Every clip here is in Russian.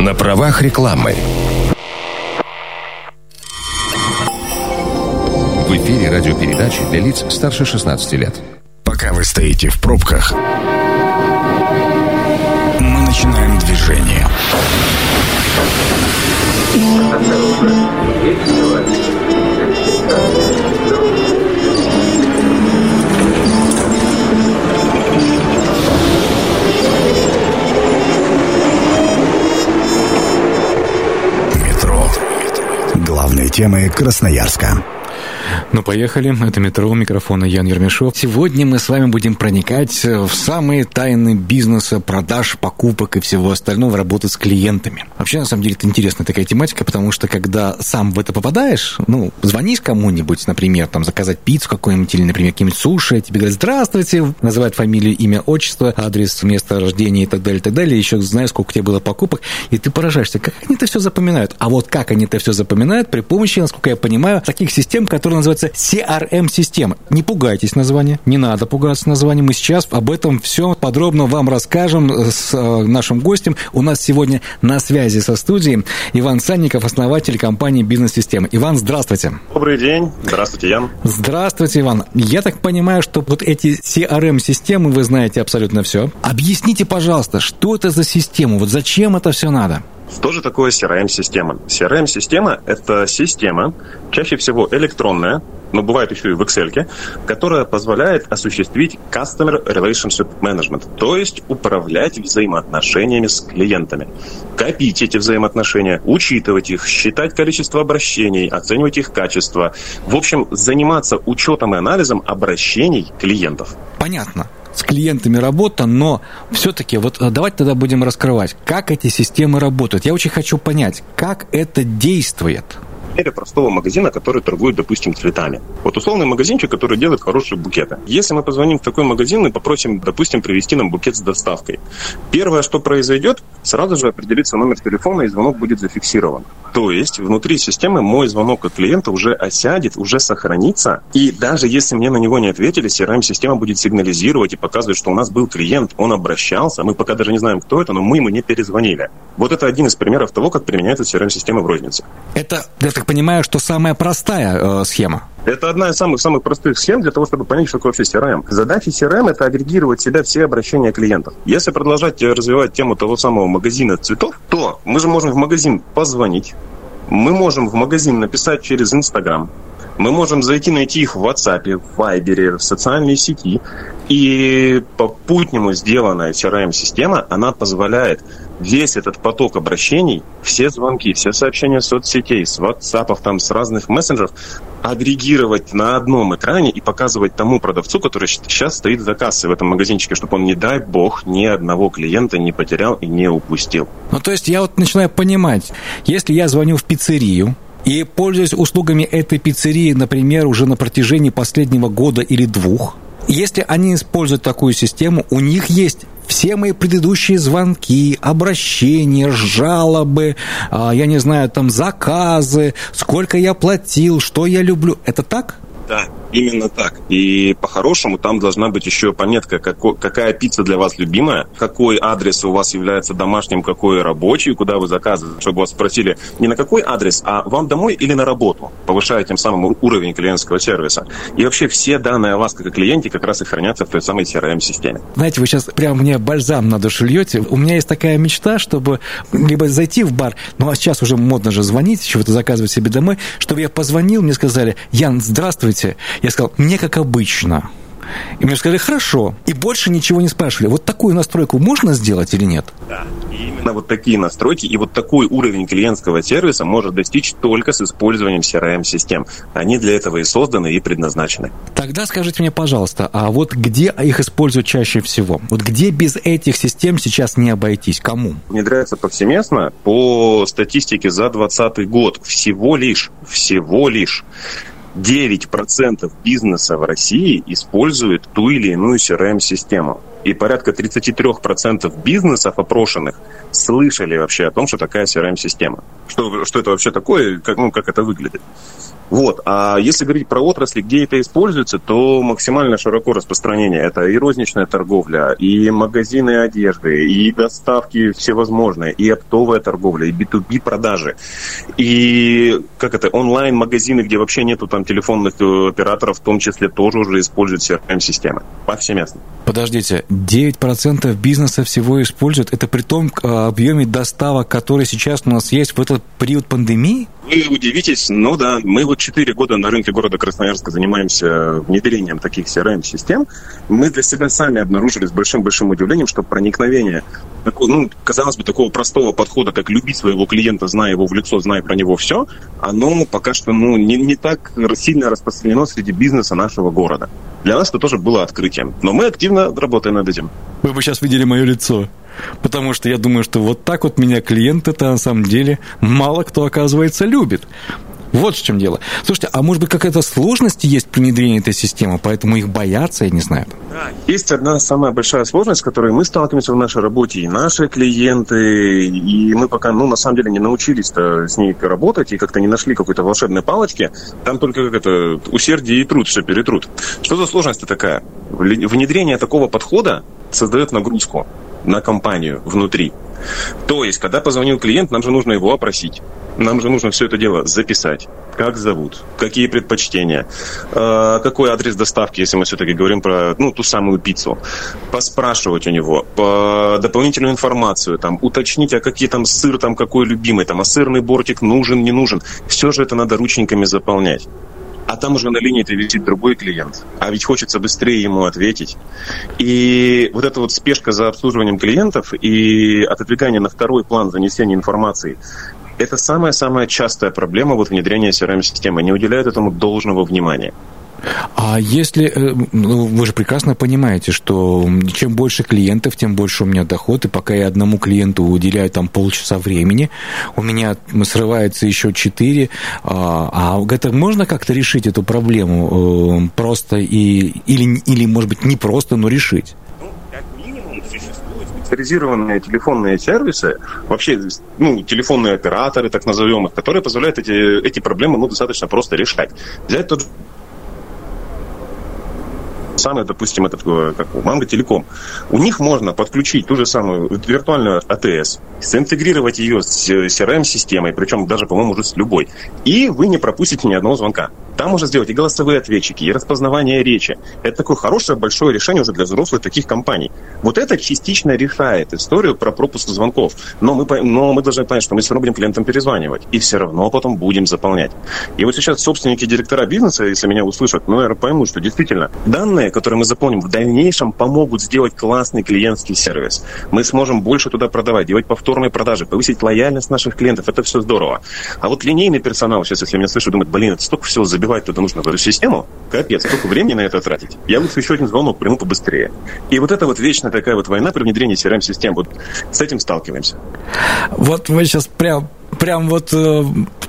На правах рекламы. В эфире радиопередачи для лиц старше 16 лет. Пока вы стоите в пробках, мы начинаем движение. Метро. Главные темы Красноярска. Ну, поехали. Это метро, у микрофона Ян Ермешов. Сегодня мы с вами будем проникать в самые тайны бизнеса, продаж, покупок и всего остального, работать с клиентами. Вообще, на самом деле, это интересная такая тематика, потому что, когда сам в это попадаешь, ну, звонишь кому-нибудь, например, там, заказать пиццу какую-нибудь или, например, какие-нибудь суши, тебе говорят «Здравствуйте», называют фамилию, имя, отчество, адрес, место рождения и так далее, и так далее, еще знаешь, сколько у тебя было покупок, и ты поражаешься, как они это все запоминают. А вот как они это все запоминают при помощи, насколько я понимаю, таких систем, которые называются CRM-система. Не пугайтесь названия, не надо пугаться названия. Мы сейчас об этом все подробно вам расскажем с э, нашим гостем. У нас сегодня на связи со студией Иван Санников, основатель компании «Бизнес-система». Иван, здравствуйте. Добрый день. Здравствуйте, Ян. Здравствуйте, Иван. Я так понимаю, что вот эти CRM-системы, вы знаете абсолютно все. Объясните, пожалуйста, что это за система? Вот зачем это все надо? Что же такое CRM-система? CRM-система – это система, чаще всего электронная, но бывает еще и в Excel, которая позволяет осуществить Customer Relationship Management, то есть управлять взаимоотношениями с клиентами. Копить эти взаимоотношения, учитывать их, считать количество обращений, оценивать их качество. В общем, заниматься учетом и анализом обращений клиентов. Понятно с клиентами работа, но все-таки вот э, давайте тогда будем раскрывать, как эти системы работают. Я очень хочу понять, как это действует примере простого магазина, который торгует, допустим, цветами. Вот условный магазинчик, который делает хорошие букеты. Если мы позвоним в такой магазин и попросим, допустим, привезти нам букет с доставкой, первое, что произойдет, сразу же определится номер телефона, и звонок будет зафиксирован. То есть внутри системы мой звонок от клиента уже осядет, уже сохранится, и даже если мне на него не ответили, CRM-система будет сигнализировать и показывать, что у нас был клиент, он обращался, мы пока даже не знаем, кто это, но мы ему не перезвонили. Вот это один из примеров того, как применяется CRM-система в рознице. Это, я так понимаю, что самая простая э, схема. Это одна из самых самых простых схем для того, чтобы понять, что такое вообще CRM. Задача CRM – это агрегировать в себя все обращения клиентов. Если продолжать развивать тему того самого магазина цветов, то мы же можем в магазин позвонить, мы можем в магазин написать через Инстаграм, мы можем зайти найти их в WhatsApp, в Viber, в социальные сети. И попутнему сделанная CRM-система, она позволяет весь этот поток обращений, все звонки, все сообщения соцсетей, с WhatsApp, там, с разных мессенджеров, агрегировать на одном экране и показывать тому продавцу, который сейчас стоит за кассой в этом магазинчике, чтобы он, не дай бог, ни одного клиента не потерял и не упустил. Ну, то есть я вот начинаю понимать, если я звоню в пиццерию, и пользуюсь услугами этой пиццерии, например, уже на протяжении последнего года или двух, если они используют такую систему, у них есть все мои предыдущие звонки, обращения, жалобы, а, я не знаю, там заказы, сколько я платил, что я люблю. Это так? Да, именно так. И по-хорошему там должна быть еще пометка, какой, какая пицца для вас любимая, какой адрес у вас является домашним, какой рабочий, куда вы заказываете, чтобы вас спросили не на какой адрес, а вам домой или на работу, повышая тем самым уровень клиентского сервиса. И вообще все данные о вас как о клиенте как раз и хранятся в той самой CRM-системе. Знаете, вы сейчас прям мне бальзам на душу льете. У меня есть такая мечта, чтобы либо зайти в бар, ну а сейчас уже модно же звонить, чего-то заказывать себе домой, чтобы я позвонил, мне сказали, Ян, здравствуйте? Я сказал, мне как обычно. И мне сказали, хорошо. И больше ничего не спрашивали. Вот такую настройку можно сделать или нет? Да, именно вот такие настройки и вот такой уровень клиентского сервиса может достичь только с использованием CRM-систем. Они для этого и созданы, и предназначены. Тогда скажите мне, пожалуйста, а вот где их используют чаще всего? Вот где без этих систем сейчас не обойтись? Кому? Внедряется повсеместно. По статистике за 2020 год всего лишь, всего лишь 9% бизнеса в России использует ту или иную CRM-систему. И порядка 33% бизнесов опрошенных слышали вообще о том, что такая CRM-система. Что, что это вообще такое, как, ну, как это выглядит. Вот. А если говорить про отрасли, где это используется, то максимально широко распространение. Это и розничная торговля, и магазины одежды, и доставки всевозможные, и оптовая торговля, и B2B продажи, и как это, онлайн-магазины, где вообще нету там телефонных э, операторов, в том числе тоже уже используют CRM-системы повсеместно. Подождите, 9% бизнеса всего используют, это при том э, объеме доставок, который сейчас у нас есть в этот период пандемии? Вы удивитесь, но да, мы вот 4 года на рынке города Красноярска занимаемся внедрением таких CRM-систем. Мы для себя сами обнаружили с большим-большим удивлением, что проникновение, ну, казалось бы, такого простого подхода, как любить своего клиента, зная его в лицо, зная про него все, оно пока что ну, не, не так сильно распространено среди бизнеса нашего города. Для нас это тоже было открытием. Но мы активно работаем над этим. Вы бы сейчас видели мое лицо. Потому что я думаю, что вот так вот меня клиенты-то на самом деле мало кто, оказывается, любит. Вот в чем дело. Слушайте, а может быть какая-то сложность есть при внедрении этой системы, поэтому их боятся, я не знаю. Да, есть одна самая большая сложность, с которой мы сталкиваемся в нашей работе, и наши клиенты, и мы пока, ну, на самом деле, не научились с ней работать, и как-то не нашли какой-то волшебной палочки. Там только как это усердие и труд все перетрут. Что за сложность такая? Внедрение такого подхода создает нагрузку на компанию внутри. То есть, когда позвонил клиент, нам же нужно его опросить. Нам же нужно все это дело записать. Как зовут, какие предпочтения, э, какой адрес доставки, если мы все-таки говорим про ну, ту самую пиццу. Поспрашивать у него по дополнительную информацию, там, уточнить, а какие там сыр, там какой любимый, там, а сырный бортик нужен, не нужен. Все же это надо рученьками заполнять а там уже на линии это висит другой клиент. А ведь хочется быстрее ему ответить. И вот эта вот спешка за обслуживанием клиентов и отодвигание на второй план занесения информации, это самая-самая частая проблема вот внедрения CRM-системы. Не уделяют этому должного внимания. А если, э, ну, вы же прекрасно понимаете, что чем больше клиентов, тем больше у меня доход, и пока я одному клиенту уделяю там полчаса времени, у меня срывается еще четыре, а, а это можно как-то решить эту проблему э, просто и, или, или, может быть, не просто, но решить? Специализированные телефонные сервисы, вообще, ну, телефонные операторы, так назовем их, которые позволяют эти, эти проблемы, ну, достаточно просто решать. Взять тот самый, допустим, этот, э, как Манго Телеком. У них можно подключить ту же самую виртуальную АТС, синтегрировать ее с CRM-системой, причем даже, по-моему, уже с любой. И вы не пропустите ни одного звонка. Там можно сделать и голосовые ответчики, и распознавание речи. Это такое хорошее, большое решение уже для взрослых таких компаний. Вот это частично решает историю про пропуск звонков. Но мы, но мы должны понять, что мы все равно будем клиентам перезванивать. И все равно потом будем заполнять. И вот сейчас собственники, директора бизнеса, если меня услышат, ну, наверное, поймут, что действительно данные, которые мы заполним, в дальнейшем помогут сделать классный клиентский сервис. Мы сможем больше туда продавать, делать повторные продажи, повысить лояльность наших клиентов. Это все здорово. А вот линейный персонал, сейчас, если меня слышат, думает, блин, это столько всего забивать туда нужно в эту систему, капец, сколько времени на это тратить. Я лучше еще один звонок приму побыстрее. И вот это вот вечная такая вот война при внедрении CRM-систем, вот с этим сталкиваемся. Вот вы сейчас прям прям вот э,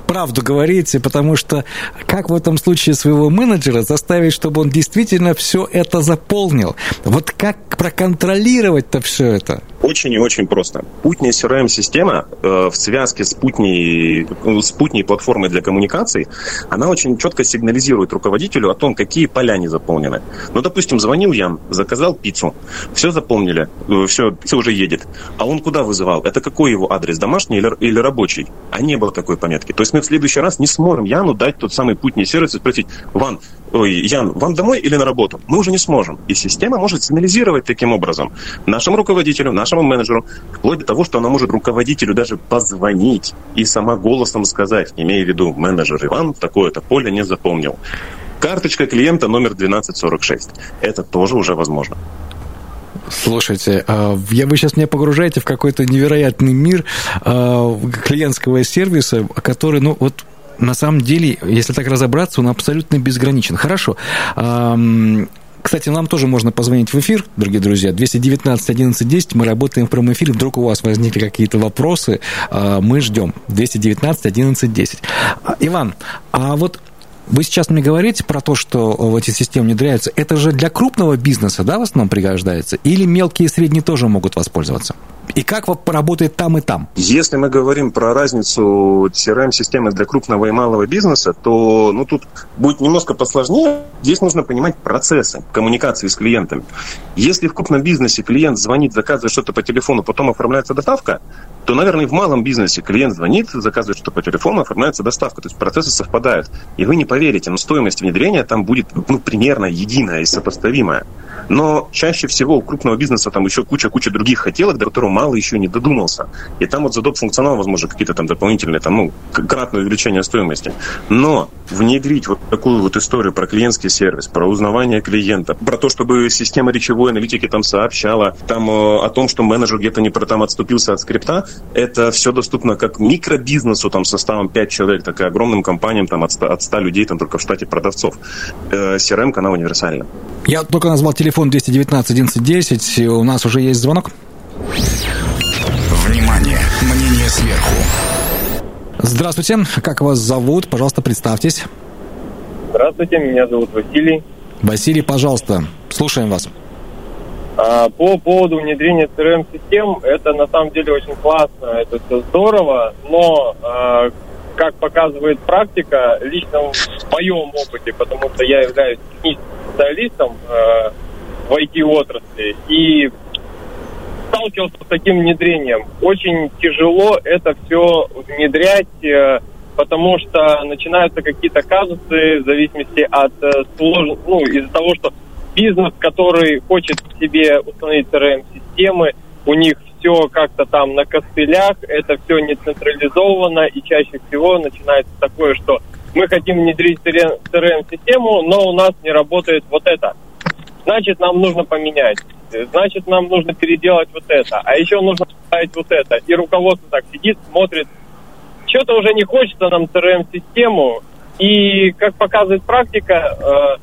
правду говорите, потому что как в этом случае своего менеджера заставить, чтобы он действительно все это заполнил? Вот как проконтролировать-то все это? Очень и очень просто. Путня CRM-система э, в связке с Путней, с Путней платформой для коммуникаций, она очень четко сигнализирует руководителю о том, какие поля не заполнены. Ну, допустим, звонил Ян, заказал пиццу, все заполнили, э, все, все уже едет. А он куда вызывал? Это какой его адрес, домашний или, или рабочий? А не было такой пометки. То есть мы в следующий раз не сможем Яну дать тот самый Путний сервис и спросить, Ван, ой, Ян, вам домой или на работу? Мы уже не сможем. И система может сигнализировать таким образом нашему руководителю, нашему менеджеру, вплоть до того, что она может руководителю даже позвонить и сама голосом сказать, имея в виду менеджер Иван, такое-то поле не запомнил. Карточка клиента номер 1246. Это тоже уже возможно. Слушайте, а, я вы сейчас меня погружаете в какой-то невероятный мир а, клиентского сервиса, который, ну, вот на самом деле, если так разобраться, он абсолютно безграничен. Хорошо. Кстати, нам тоже можно позвонить в эфир, дорогие друзья. 219 11 10. Мы работаем в прямом эфире. Вдруг у вас возникли какие-то вопросы, а, мы ждем. 219 11 10. Иван, а вот вы сейчас мне говорите про то, что в эти системы внедряются. Это же для крупного бизнеса, да, в основном пригождается? Или мелкие и средние тоже могут воспользоваться? И как поработает там и там? Если мы говорим про разницу CRM-системы для крупного и малого бизнеса, то ну, тут будет немножко посложнее. Здесь нужно понимать процессы коммуникации с клиентами. Если в крупном бизнесе клиент звонит, заказывает что-то по телефону, потом оформляется доставка, то, наверное, в малом бизнесе клиент звонит, заказывает что-то по телефону, оформляется доставка. То есть процессы совпадают. И вы не поверите, но стоимость внедрения там будет ну, примерно единая и сопоставимая. Но чаще всего у крупного бизнеса там еще куча-куча других хотелок, до которого мало еще не додумался. И там вот за доп. функционал, возможно, какие-то там дополнительные, там, ну, кратное увеличение стоимости. Но внедрить вот такую вот историю про клиентский сервис, про узнавание клиента, про то, чтобы система речевой аналитики там сообщала там э, о том, что менеджер где-то не про там отступился от скрипта, это все доступно как микробизнесу там составом 5 человек, так и огромным компаниям там от 100, от 100 людей там только в штате продавцов. Э, CRM-канал универсальный. Я только назвал телефон 219 1110. У нас уже есть звонок. Внимание! Мнение сверху. Здравствуйте. Как вас зовут? Пожалуйста, представьтесь. Здравствуйте, меня зовут Василий. Василий, пожалуйста, слушаем вас. А, по поводу внедрения CRM-систем, это на самом деле очень классно, это все здорово, но, а, как показывает практика, лично в моем опыте, потому что я являюсь техническим специалистом а, в IT-отрасли, и сталкивался с таким внедрением. Очень тяжело это все внедрять, э, потому что начинаются какие-то казусы в зависимости от э, слож... ну, из-за того, что бизнес, который хочет себе установить CRM-системы, у них все как-то там на костылях, это все не централизовано, и чаще всего начинается такое, что мы хотим внедрить CRM-систему, но у нас не работает вот это. Значит, нам нужно поменять. Значит, нам нужно переделать вот это. А еще нужно поставить вот это. И руководство так сидит, смотрит. Что-то уже не хочется нам CRM-систему. И, как показывает практика, э,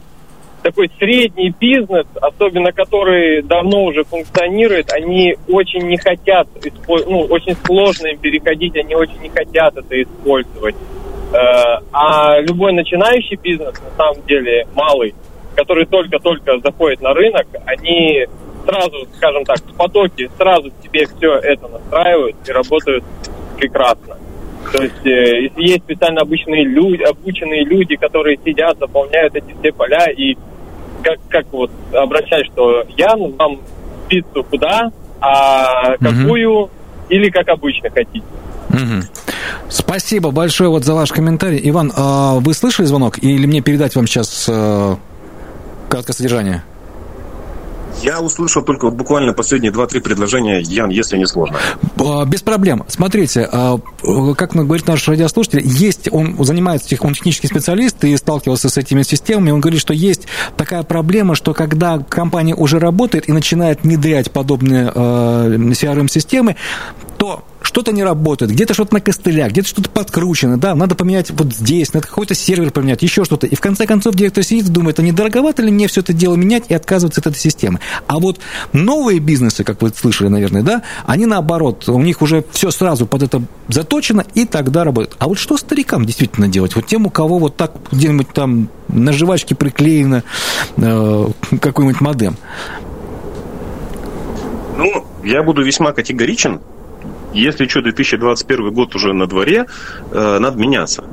такой средний бизнес, особенно который давно уже функционирует, они очень не хотят, ну, очень сложно им переходить, они очень не хотят это использовать. Э, а любой начинающий бизнес, на самом деле, малый, который только-только заходит на рынок, они сразу, скажем так, в потоке сразу себе все это настраивают и работают прекрасно. То есть, э, если есть специально обычные люди, обученные люди, которые сидят, заполняют эти все поля и как, как вот обращать, что я вам пиццу куда, а какую угу. или как обычно хотите. Угу. Спасибо большое вот за ваш комментарий. Иван, а вы слышали звонок или мне передать вам сейчас э, краткое содержание? Я услышал только вот буквально последние два-три предложения, Ян, если не сложно. Без проблем. Смотрите, а, как говорит наш радиослушатель, есть, он занимается, он технический специалист и сталкивался с этими системами, он говорит, что есть такая проблема, что когда компания уже работает и начинает внедрять подобные а, CRM-системы, то что-то не работает, где-то что-то на костылях, где-то что-то подкручено, да, надо поменять вот здесь, надо какой-то сервер поменять, еще что-то. И в конце концов директор сидит и думает, а не дороговато ли мне все это дело менять и отказываться от этой системы. А вот новые бизнесы, как вы слышали, наверное, да, они наоборот, у них уже все сразу под это заточено и тогда работает. А вот что старикам действительно делать? Вот тем, у кого вот так где-нибудь там на жвачке приклеено э, какой-нибудь модем. Ну, я буду весьма категоричен если что, 2021 год уже на дворе, э, надо меняться.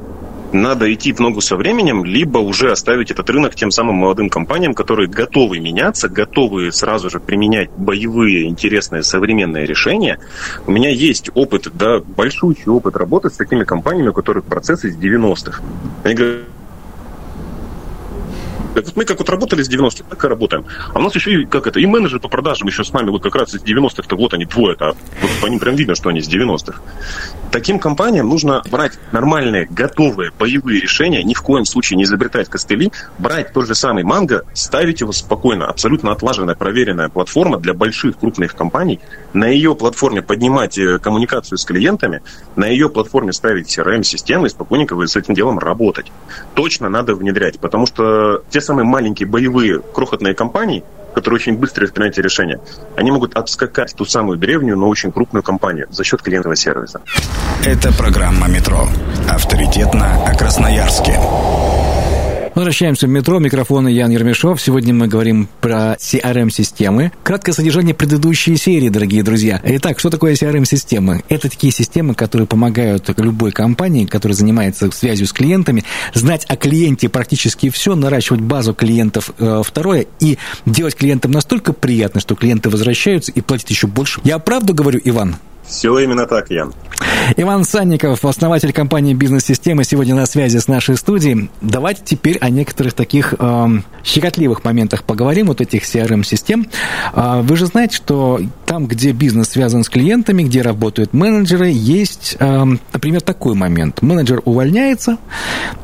Надо идти в ногу со временем, либо уже оставить этот рынок тем самым молодым компаниям, которые готовы меняться, готовы сразу же применять боевые, интересные, современные решения. У меня есть опыт, да, большущий опыт работы с такими компаниями, у которых процессы из 90-х. Они говорят, вот мы как вот работали с 90-х, так и работаем. А у нас еще и, как это, и менеджер по продажам еще с нами вот как раз из 90-х-то вот они двое-то. Вот по ним прям видно, что они с 90-х. Таким компаниям нужно брать нормальные, готовые, боевые решения, ни в коем случае не изобретать костыли, брать тот же самый манго, ставить его спокойно, абсолютно отлаженная, проверенная платформа для больших, крупных компаний, на ее платформе поднимать э, коммуникацию с клиентами, на ее платформе ставить CRM-системы и спокойненько с этим делом работать. Точно надо внедрять, потому что те самые маленькие боевые крохотные компании, которые очень быстро принимают решения, они могут обскакать ту самую древнюю, но очень крупную компанию за счет клиентского сервиса. Это программа «Метро». Авторитетно о Красноярске. Возвращаемся в метро. Микрофон Ян Ермешов. Сегодня мы говорим про CRM-системы. Краткое содержание предыдущей серии, дорогие друзья. Итак, что такое CRM-системы? Это такие системы, которые помогают любой компании, которая занимается связью с клиентами, знать о клиенте практически все, наращивать базу клиентов. Э, второе, и делать клиентам настолько приятно, что клиенты возвращаются и платят еще больше. Я правду говорю, Иван? Все именно так, Ян. Иван Санников, основатель компании «Бизнес-системы», сегодня на связи с нашей студией. Давайте теперь о некоторых таких э, щекотливых моментах поговорим, вот этих CRM-систем. Э, вы же знаете, что там, где бизнес связан с клиентами, где работают менеджеры, есть, э, например, такой момент. Менеджер увольняется,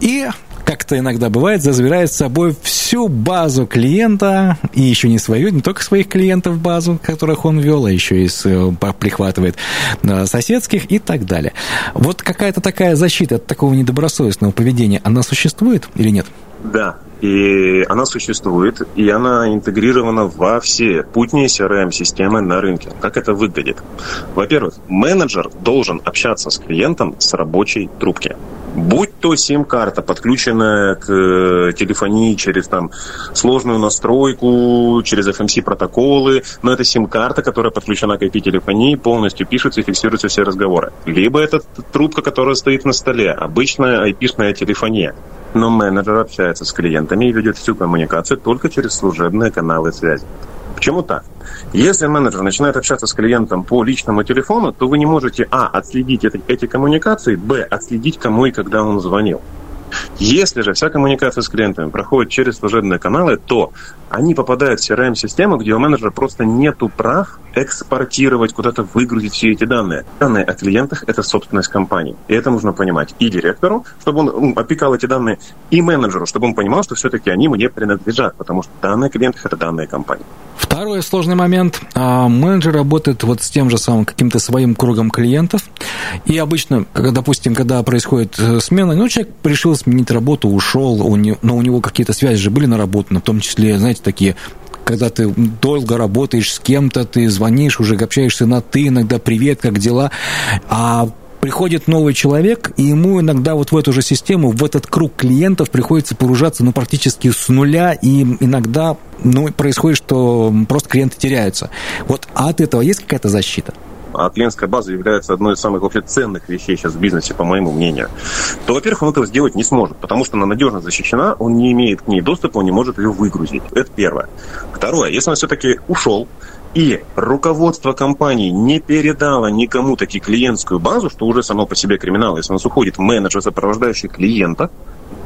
и как-то иногда бывает, забирает с собой всю базу клиента, и еще не свою, не только своих клиентов базу, которых он вел, а еще и с, э, прихватывает э, соседских и так далее. Вот какая-то такая защита от такого недобросовестного поведения, она существует или нет? Да, и она существует, и она интегрирована во все путние CRM-системы на рынке. Как это выглядит? Во-первых, менеджер должен общаться с клиентом с рабочей трубки. Будь то сим-карта, подключенная к э, телефонии через там сложную настройку, через FMC протоколы, но это сим-карта, которая подключена к IP-телефонии, полностью пишется и фиксируются все разговоры. Либо это трубка, которая стоит на столе, обычная IP-шная телефония. Но менеджер общается с клиентами и ведет всю коммуникацию только через служебные каналы связи. Почему так? Если менеджер начинает общаться с клиентом по личному телефону, то вы не можете, а, отследить эти, эти коммуникации, б, отследить, кому и когда он звонил. Если же вся коммуникация с клиентами проходит через служебные каналы, то они попадают в CRM-систему, где у менеджера просто нету прав экспортировать, куда-то выгрузить все эти данные. Данные о клиентах – это собственность компании. И это нужно понимать и директору, чтобы он опекал эти данные, и менеджеру, чтобы он понимал, что все-таки они мне принадлежат, потому что данные о клиентах – это данные компании. Второй сложный момент. А, менеджер работает вот с тем же самым каким-то своим кругом клиентов. И обычно, когда, допустим, когда происходит э, смена, ну, человек решил сменить работу, ушел, у него, но у него какие-то связи же были наработаны, в том числе, знаете, такие когда ты долго работаешь с кем-то, ты звонишь, уже общаешься на «ты», иногда «привет», как дела, а приходит новый человек, и ему иногда вот в эту же систему, в этот круг клиентов приходится погружаться, ну, практически с нуля, и иногда, ну, происходит, что просто клиенты теряются. Вот, а от этого есть какая-то защита? А клиентская база является одной из самых вообще ценных вещей сейчас в бизнесе, по моему мнению, то, во-первых, он этого сделать не сможет, потому что она надежно защищена, он не имеет к ней доступа, он не может ее выгрузить. Это первое. Второе, если он все-таки ушел, и руководство компании не передало никому таки клиентскую базу, что уже само по себе криминал, если у нас уходит менеджер, сопровождающий клиента,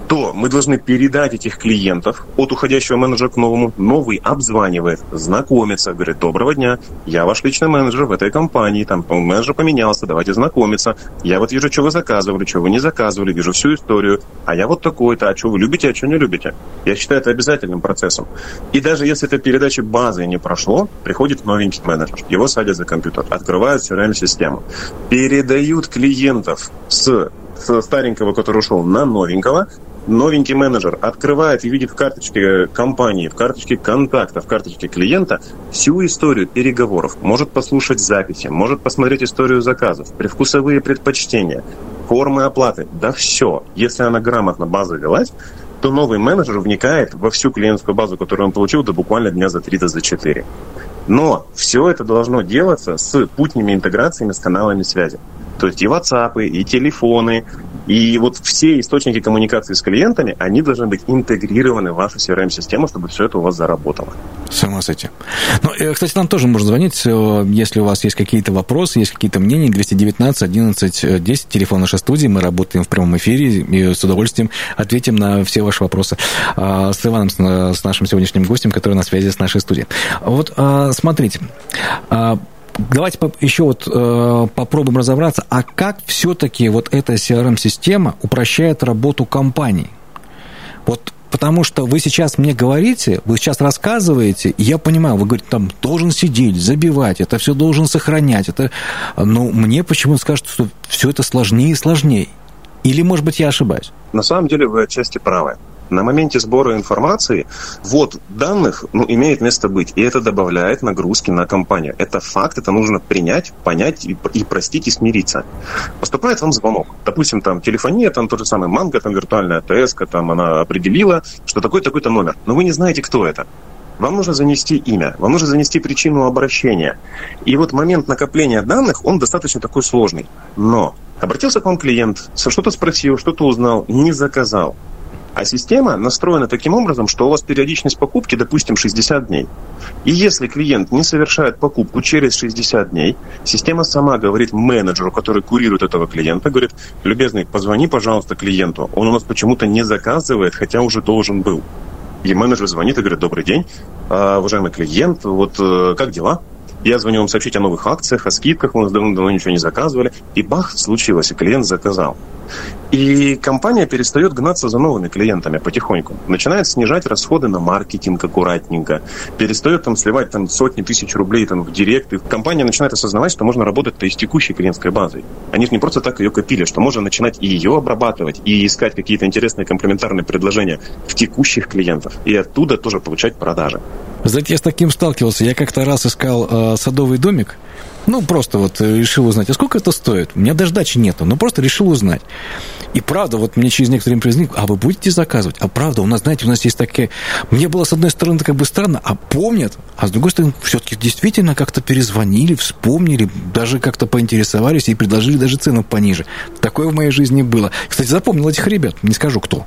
то мы должны передать этих клиентов от уходящего менеджера к новому. Новый обзванивает, знакомится, говорит, доброго дня, я ваш личный менеджер в этой компании, там менеджер поменялся, давайте знакомиться. Я вот вижу, что вы заказывали, что вы не заказывали, вижу всю историю. А я вот такой-то, а что вы любите, а что не любите. Я считаю это обязательным процессом. И даже если эта передача базы не прошло, приходит новенький менеджер, его садят за компьютер, открывают CRM-систему, передают клиентов с с старенького, который ушел, на новенького, новенький менеджер открывает и видит в карточке компании, в карточке контакта, в карточке клиента всю историю переговоров, может послушать записи, может посмотреть историю заказов, предвкусовые предпочтения, формы оплаты, да все. Если она грамотно база велась, то новый менеджер вникает во всю клиентскую базу, которую он получил, до буквально дня за три, до за четыре. Но все это должно делаться с путними интеграциями с каналами связи. То есть и WhatsApp, и телефоны, и вот все источники коммуникации с клиентами, они должны быть интегрированы в вашу CRM-систему, чтобы все это у вас заработало. Само с этим. Ну, э, кстати, нам тоже можно звонить, э, если у вас есть какие-то вопросы, есть какие-то мнения, 219 11 10, телефон нашей студии, мы работаем в прямом эфире и с удовольствием ответим на все ваши вопросы а, с Иваном, с нашим сегодняшним гостем, который на связи с нашей студией. Вот а, смотрите, а, давайте еще вот э, попробуем разобраться, а как все-таки вот эта CRM-система упрощает работу компаний? Вот потому что вы сейчас мне говорите, вы сейчас рассказываете, и я понимаю, вы говорите, там, должен сидеть, забивать, это все должен сохранять, это... но мне почему-то скажут, что все это сложнее и сложнее. Или, может быть, я ошибаюсь? На самом деле вы отчасти правы. На моменте сбора информации вот данных ну, имеет место быть, и это добавляет нагрузки на компанию. Это факт, это нужно принять, понять и, и простить и смириться. Поступает вам звонок. Допустим, там телефония, там тот же самый Манго, там виртуальная АТС, там она определила, что такой такой-то номер. Но вы не знаете, кто это. Вам нужно занести имя, вам нужно занести причину обращения. И вот момент накопления данных, он достаточно такой сложный. Но обратился к вам клиент, что-то спросил, что-то узнал, не заказал. А система настроена таким образом, что у вас периодичность покупки, допустим, 60 дней. И если клиент не совершает покупку через 60 дней, система сама говорит менеджеру, который курирует этого клиента, говорит, любезный, позвони, пожалуйста, клиенту. Он у нас почему-то не заказывает, хотя уже должен был. И менеджер звонит и говорит, добрый день, а, уважаемый клиент, вот э, как дела? Я звоню вам сообщить о новых акциях, о скидках, мы давно-давно ничего не заказывали. И бах, случилось, и клиент заказал. И компания перестает гнаться за новыми клиентами потихоньку. Начинает снижать расходы на маркетинг аккуратненько. Перестает там сливать там, сотни тысяч рублей там, в директ. И компания начинает осознавать, что можно работать-то и с текущей клиентской базой. Они же не просто так ее копили, что можно начинать и ее обрабатывать, и искать какие-то интересные комплементарные предложения в текущих клиентов. И оттуда тоже получать продажи. Знаете, я с таким сталкивался. Я как-то раз искал э, садовый домик, ну, просто вот э, решил узнать, а сколько это стоит? У меня даже дачи нету, но просто решил узнать. И правда, вот мне через некоторое время признали, а вы будете заказывать? А правда, у нас, знаете, у нас есть такие... Мне было, с одной стороны, как бы странно, а помнят, а с другой стороны, все-таки действительно как-то перезвонили, вспомнили, даже как-то поинтересовались и предложили даже цену пониже. Такое в моей жизни было. Кстати, запомнил этих ребят, не скажу кто.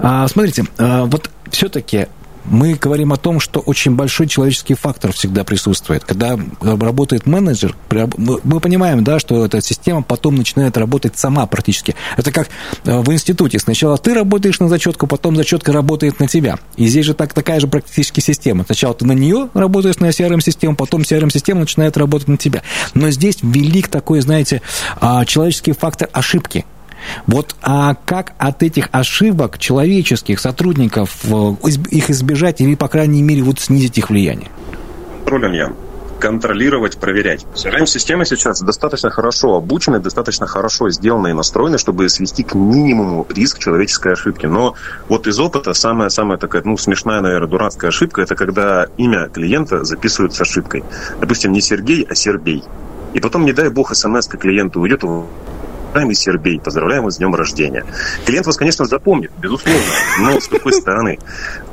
А, смотрите, а, вот все-таки мы говорим о том, что очень большой человеческий фактор всегда присутствует. Когда работает менеджер, мы понимаем, да, что эта система потом начинает работать сама практически. Это как э, в институте. Сначала ты работаешь на зачетку, потом зачетка работает на тебя. И здесь же так, такая же практически система. Сначала ты на нее работаешь, на CRM-систему, потом CRM-система начинает работать на тебя. Но здесь велик такой, знаете, а, человеческий фактор ошибки. Вот а как от этих ошибок человеческих сотрудников э, их избежать или, по крайней мере, вот снизить их влияние? Ролен я контролировать, проверять. CRM-системы сейчас достаточно хорошо обучены, достаточно хорошо сделаны и настроены, чтобы свести к минимуму риск человеческой ошибки. Но вот из опыта самая-самая такая, ну, смешная, наверное, дурацкая ошибка, это когда имя клиента записывают с ошибкой. Допустим, не Сергей, а Сербей. И потом, не дай бог, смс клиенту уйдет, Уважаемый Сербей, поздравляем вас с днем рождения. Клиент вас, конечно, запомнит, безусловно, но с какой стороны?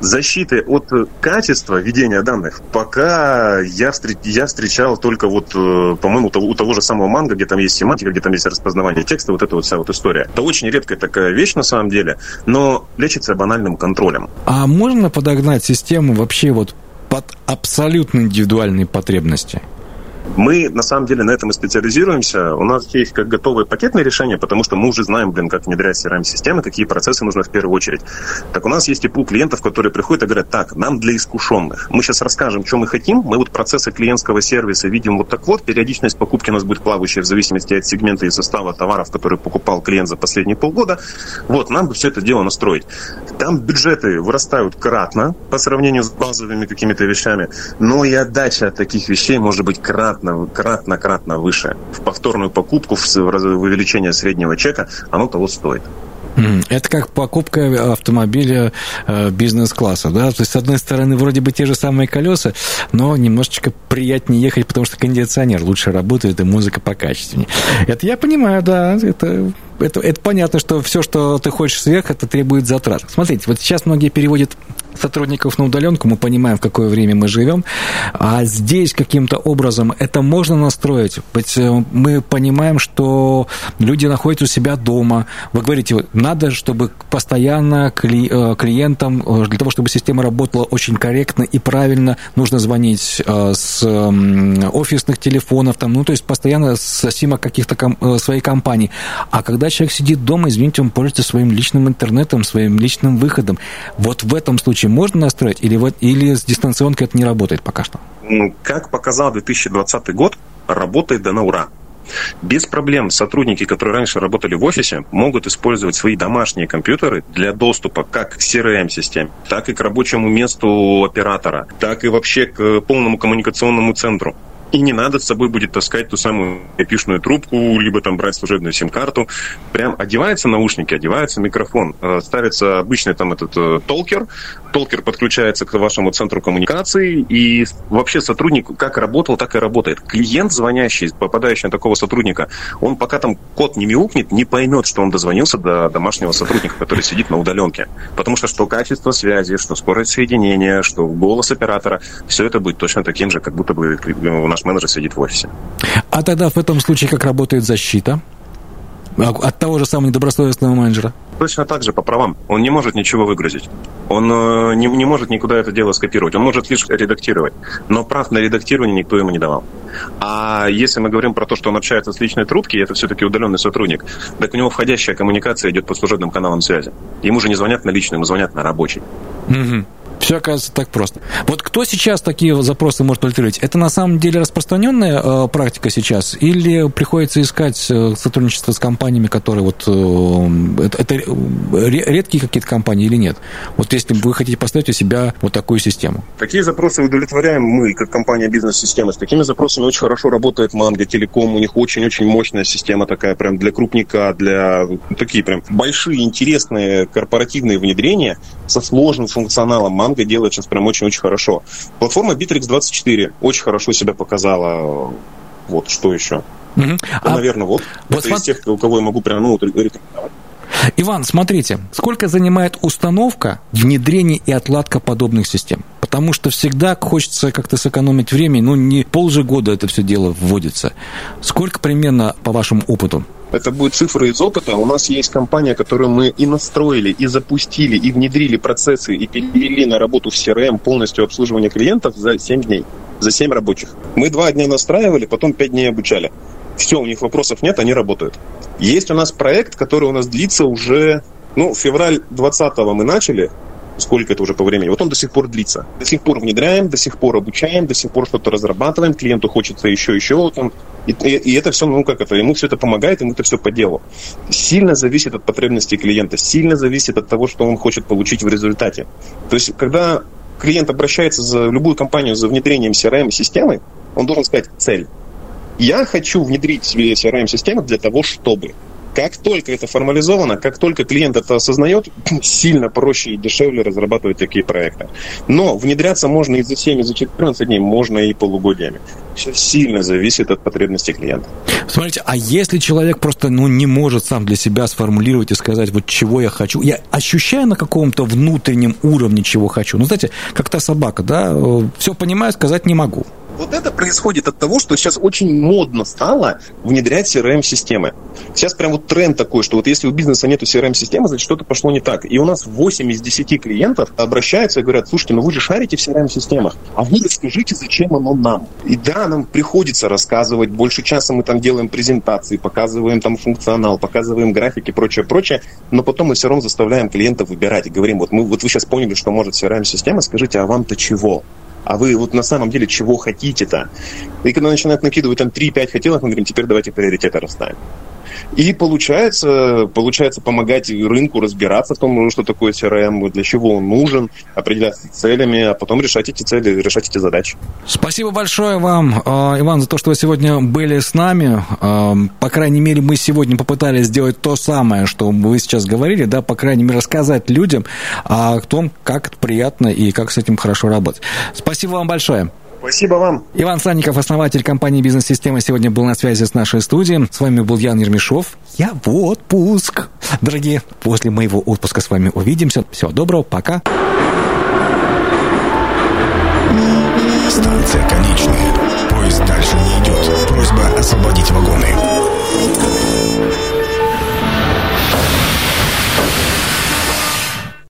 Защиты от качества ведения данных пока я, встр... я встречал только вот, э, по-моему, у того же самого манга, где там есть семантика, где там есть распознавание текста, вот эта вот вся вот история. Это очень редкая такая вещь на самом деле, но лечится банальным контролем. А можно подогнать систему вообще вот под абсолютно индивидуальные потребности? Мы, на самом деле, на этом и специализируемся. У нас есть как готовые пакетные решения, потому что мы уже знаем, блин, как внедрять CRM-системы, какие процессы нужно в первую очередь. Так у нас есть и пул клиентов, которые приходят и говорят, так, нам для искушенных. Мы сейчас расскажем, что мы хотим. Мы вот процессы клиентского сервиса видим вот так вот. Периодичность покупки у нас будет плавающая в зависимости от сегмента и состава товаров, которые покупал клиент за последние полгода. Вот, нам бы все это дело настроить. Там бюджеты вырастают кратно по сравнению с базовыми какими-то вещами, но и отдача от таких вещей может быть кратно кратно, кратно, кратно выше. В повторную покупку, в увеличение среднего чека, оно того стоит. Это как покупка автомобиля э, бизнес-класса, да? То есть, с одной стороны, вроде бы те же самые колеса, но немножечко приятнее ехать, потому что кондиционер лучше работает и музыка покачественнее. Это я понимаю, да, это это, это понятно, что все, что ты хочешь сверх, это требует затрат. Смотрите, вот сейчас многие переводят сотрудников на удаленку, мы понимаем, в какое время мы живем, а здесь каким-то образом это можно настроить. Ведь э, мы понимаем, что люди находятся у себя дома. Вы говорите, надо, чтобы постоянно э, клиентам, э, для того, чтобы система работала очень корректно и правильно, нужно звонить с офисных телефонов, там, ну, то есть постоянно с сима каких-то своей компании. А когда когда человек сидит дома, извините, он пользуется своим личным интернетом, своим личным выходом. Вот в этом случае можно настроить или, вот, или с дистанционкой это не работает пока что? Ну, как показал 2020 год, работает да на ура. Без проблем сотрудники, которые раньше работали в офисе, могут использовать свои домашние компьютеры для доступа как к CRM-системе, так и к рабочему месту оператора, так и вообще к полному коммуникационному центру. И не надо с собой будет таскать ту самую эпишную трубку, либо там брать служебную сим-карту. Прям одеваются наушники, одевается микрофон, э, ставится обычный там этот э, толкер, толкер подключается к вашему центру коммуникации, и вообще сотрудник как работал, так и работает. Клиент, звонящий, попадающий на такого сотрудника, он пока там код не мяукнет, не поймет, что он дозвонился до домашнего сотрудника, который сидит на удаленке. Потому что что качество связи, что скорость соединения, что голос оператора, все это будет точно таким же, как будто бы у нас наш менеджер сидит в офисе. А тогда в этом случае как работает защита? А, от того же самого недобросовестного менеджера? Точно так же, по правам. Он не может ничего выгрузить. Он э, не, не может никуда это дело скопировать. Он может лишь редактировать. Но прав на редактирование никто ему не давал. А если мы говорим про то, что он общается с личной трубки, это все-таки удаленный сотрудник, так у него входящая коммуникация идет по служебным каналам связи. Ему же не звонят на личный, ему звонят на рабочий. Угу. Все оказывается так просто. Вот кто сейчас такие запросы может удовлетворить? Это на самом деле распространенная э, практика сейчас? Или приходится искать э, сотрудничество с компаниями, которые вот... Э, это, это редкие какие-то компании или нет? Вот если вы хотите поставить у себя вот такую систему. Такие запросы удовлетворяем мы, как компания бизнес-система. С такими запросами очень хорошо работает Манго, Телеком. У них очень-очень мощная система такая, прям для крупника, для такие прям большие, интересные корпоративные внедрения со сложным функционалом Манго делает сейчас прям очень-очень хорошо. Платформа Bittrex24 очень хорошо себя показала. Вот, что еще? Угу. Ну, а, наверное, вот. вот это см... из тех, у кого я могу прям ну, рекомендовать. Иван, смотрите, сколько занимает установка, внедрение и отладка подобных систем? Потому что всегда хочется как-то сэкономить время, ну не полжегода это все дело вводится. Сколько примерно по вашему опыту? Это будет цифры из опыта. У нас есть компания, которую мы и настроили, и запустили, и внедрили процессы, и перевели на работу в CRM полностью обслуживание клиентов за 7 дней, за 7 рабочих. Мы два дня настраивали, потом 5 дней обучали. Все, у них вопросов нет, они работают. Есть у нас проект, который у нас длится уже, ну, февраль 20-го мы начали, сколько это уже по времени. Вот он до сих пор длится. До сих пор внедряем, до сих пор обучаем, до сих пор что-то разрабатываем, клиенту хочется еще, еще. Там, и, и, и это все, ну как это, ему все это помогает, ему это все по делу. Сильно зависит от потребностей клиента, сильно зависит от того, что он хочет получить в результате. То есть, когда клиент обращается за любую компанию за внедрением CRM-системы, он должен сказать цель. Я хочу внедрить себе CRM-систему для того, чтобы как только это формализовано, как только клиент это осознает, сильно проще и дешевле разрабатывать такие проекты. Но внедряться можно и за 7, и за 14 дней, можно и полугодиями. Все сильно зависит от потребностей клиента. Смотрите, а если человек просто ну, не может сам для себя сформулировать и сказать, вот чего я хочу, я ощущаю на каком-то внутреннем уровне, чего хочу. Ну, знаете, как та собака, да, э, все понимаю, сказать не могу. Вот это происходит от того, что сейчас очень модно стало внедрять CRM-системы. Сейчас прям вот тренд такой, что вот если у бизнеса нету CRM-системы, значит что-то пошло не так. И у нас 8 из 10 клиентов обращаются и говорят, слушайте, ну вы же шарите в CRM-системах, а вы расскажите, зачем оно нам. И да, нам приходится рассказывать, больше часа мы там делаем презентации, показываем там функционал, показываем графики, прочее, прочее, но потом мы все равно заставляем клиента выбирать и говорим, вот, мы, вот вы сейчас поняли, что может CRM-система, скажите, а вам-то чего? А вы вот на самом деле чего хотите-то? И когда начинают накидывать там 3-5 хотелок, мы говорим, теперь давайте приоритеты расставим. И получается, получается помогать рынку разбираться в том, что такое CRM, для чего он нужен, определяться целями, а потом решать эти цели, решать эти задачи. Спасибо большое вам, а, Иван, за то, что вы сегодня были с нами. А, по крайней мере, мы сегодня попытались сделать то самое, что вы сейчас говорили, да, по крайней мере, рассказать людям о том, как это приятно и как с этим хорошо работать. Спасибо вам большое. Спасибо вам. Иван Санников, основатель компании «Бизнес-система», сегодня был на связи с нашей студией. С вами был Ян Ермешов. Я в отпуск. Дорогие, после моего отпуска с вами увидимся. Всего доброго, пока. Станция конечная. Поезд дальше не идет. Просьба освободить вагоны.